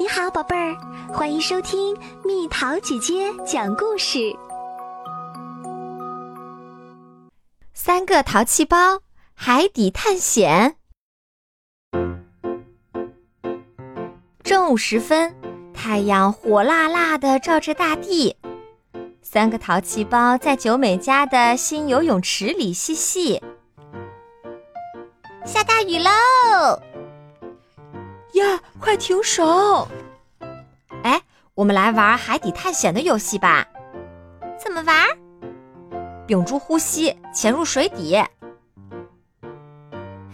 你好，宝贝儿，欢迎收听蜜桃姐姐讲故事。三个淘气包海底探险。正午时分，太阳火辣辣的照着大地。三个淘气包在九美家的新游泳池里嬉戏。下大雨喽！呀，快停手！哎，我们来玩海底探险的游戏吧。怎么玩？屏住呼吸，潜入水底。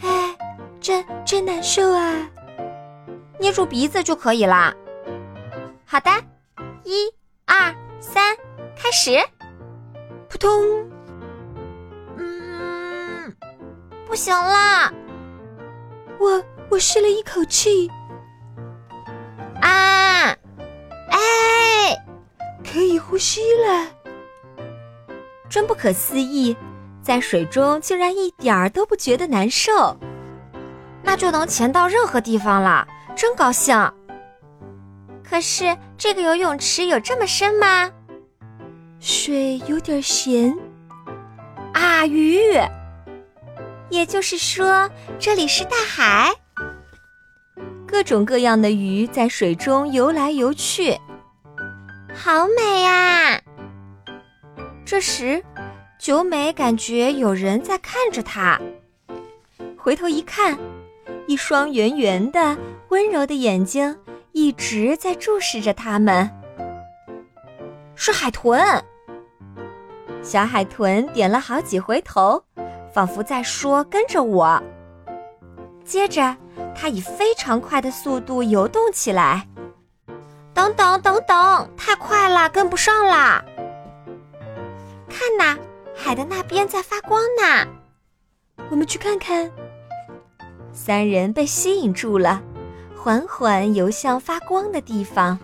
哎，真真难受啊！捏住鼻子就可以啦。好的，一、二、三，开始！扑通！嗯，不行啦！我我吸了一口气。啊！哎，可以呼吸了！真不可思议，在水中竟然一点儿都不觉得难受，那就能潜到任何地方了，真高兴！可是这个游泳池有这么深吗？水有点咸。啊，鱼！也就是说，这里是大海。各种各样的鱼在水中游来游去，好美呀！这时，九美感觉有人在看着她，回头一看，一双圆圆的、温柔的眼睛一直在注视着他们。是海豚。小海豚点了好几回头，仿佛在说：“跟着我。”接着。它以非常快的速度游动起来。等等等等，太快了，跟不上啦！看呐，海的那边在发光呢。我们去看看。三人被吸引住了，缓缓游向发光的地方。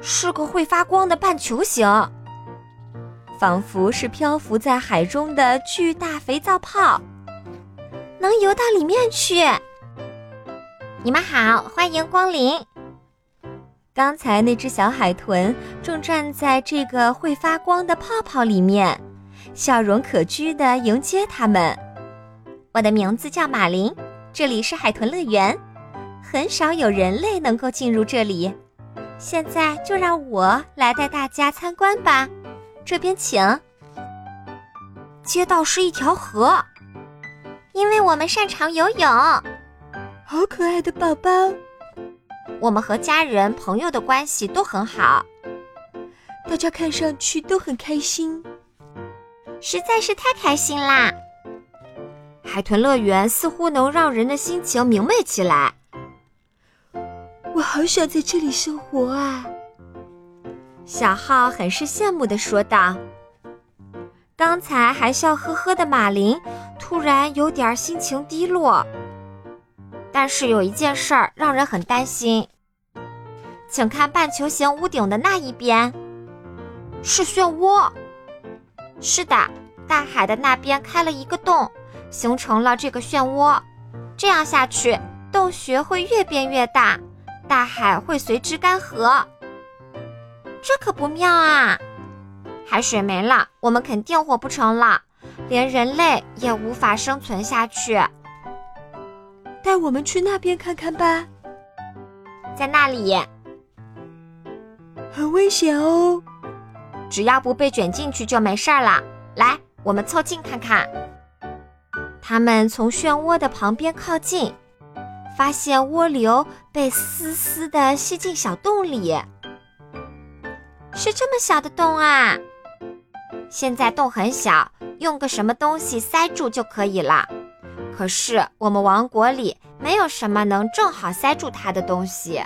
是个会发光的半球形，仿佛是漂浮在海中的巨大肥皂泡，能游到里面去。你们好，欢迎光临。刚才那只小海豚正站在这个会发光的泡泡里面，笑容可掬地迎接他们。我的名字叫马林，这里是海豚乐园，很少有人类能够进入这里。现在就让我来带大家参观吧。这边请。街道是一条河，因为我们擅长游泳。好可爱的宝宝，我们和家人朋友的关系都很好，大家看上去都很开心，实在是太开心啦！海豚乐园似乎能让人的心情明媚起来。我好想在这里生活啊！小浩很是羡慕的说道。刚才还笑呵呵的马林，突然有点心情低落。但是有一件事儿让人很担心，请看半球形屋顶的那一边，是漩涡。是的，大海的那边开了一个洞，形成了这个漩涡。这样下去，洞穴会越变越大，大海会随之干涸。这可不妙啊！海水没了，我们肯定活不成了，连人类也无法生存下去。带我们去那边看看吧，在那里很危险哦，只要不被卷进去就没事儿了。来，我们凑近看看。他们从漩涡的旁边靠近，发现涡流被丝丝的吸进小洞里。是这么小的洞啊！现在洞很小，用个什么东西塞住就可以了。可是我们王国里没有什么能正好塞住它的东西，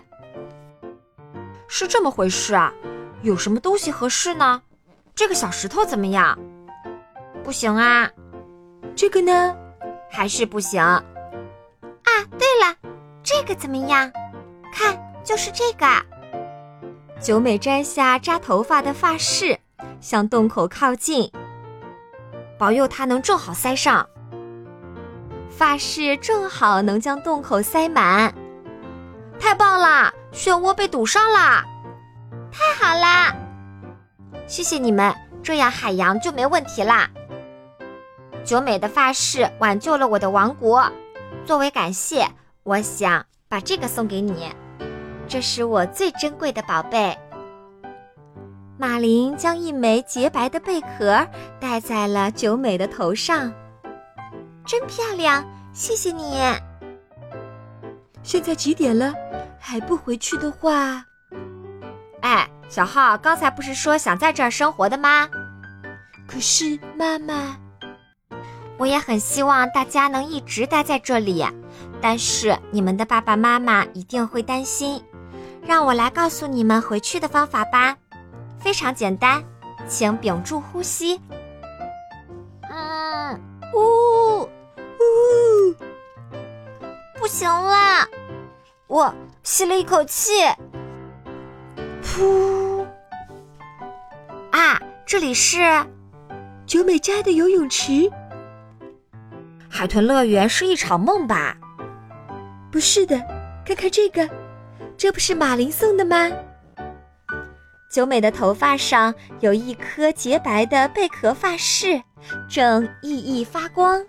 是这么回事啊？有什么东西合适呢？这个小石头怎么样？不行啊。这个呢？还是不行。啊，对了，这个怎么样？看，就是这个。九美摘下扎头发的发饰，向洞口靠近，保佑它能正好塞上。发饰正好能将洞口塞满，太棒了！漩涡被堵上了！太好啦！谢谢你们，这样海洋就没问题啦。九美的发饰挽救了我的王国，作为感谢，我想把这个送给你，这是我最珍贵的宝贝。马林将一枚洁白的贝壳戴在了九美的头上，真漂亮，谢谢你。现在几点了？还不回去的话，哎，小浩，刚才不是说想在这儿生活的吗？可是妈妈，我也很希望大家能一直待在这里，但是你们的爸爸妈妈一定会担心。让我来告诉你们回去的方法吧，非常简单，请屏住呼吸。嗯，呜呜，行了，我。吸了一口气，噗！啊，这里是九美家的游泳池。海豚乐园是一场梦吧？不是的，看看这个，这不是马林送的吗？九美的头发上有一颗洁白的贝壳发饰，正熠熠发光。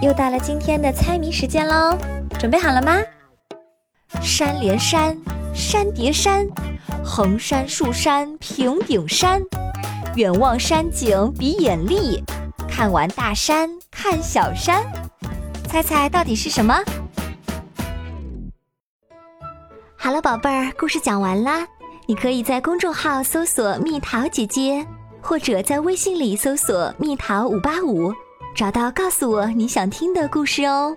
又到了今天的猜谜时间喽，准备好了吗？山连山，山叠山，横山竖山平顶山，远望山景比眼力，看完大山看小山，猜猜到底是什么？好了，宝贝儿，故事讲完啦。你可以在公众号搜索“蜜桃姐姐”，或者在微信里搜索“蜜桃五八五”。找到，告诉我你想听的故事哦。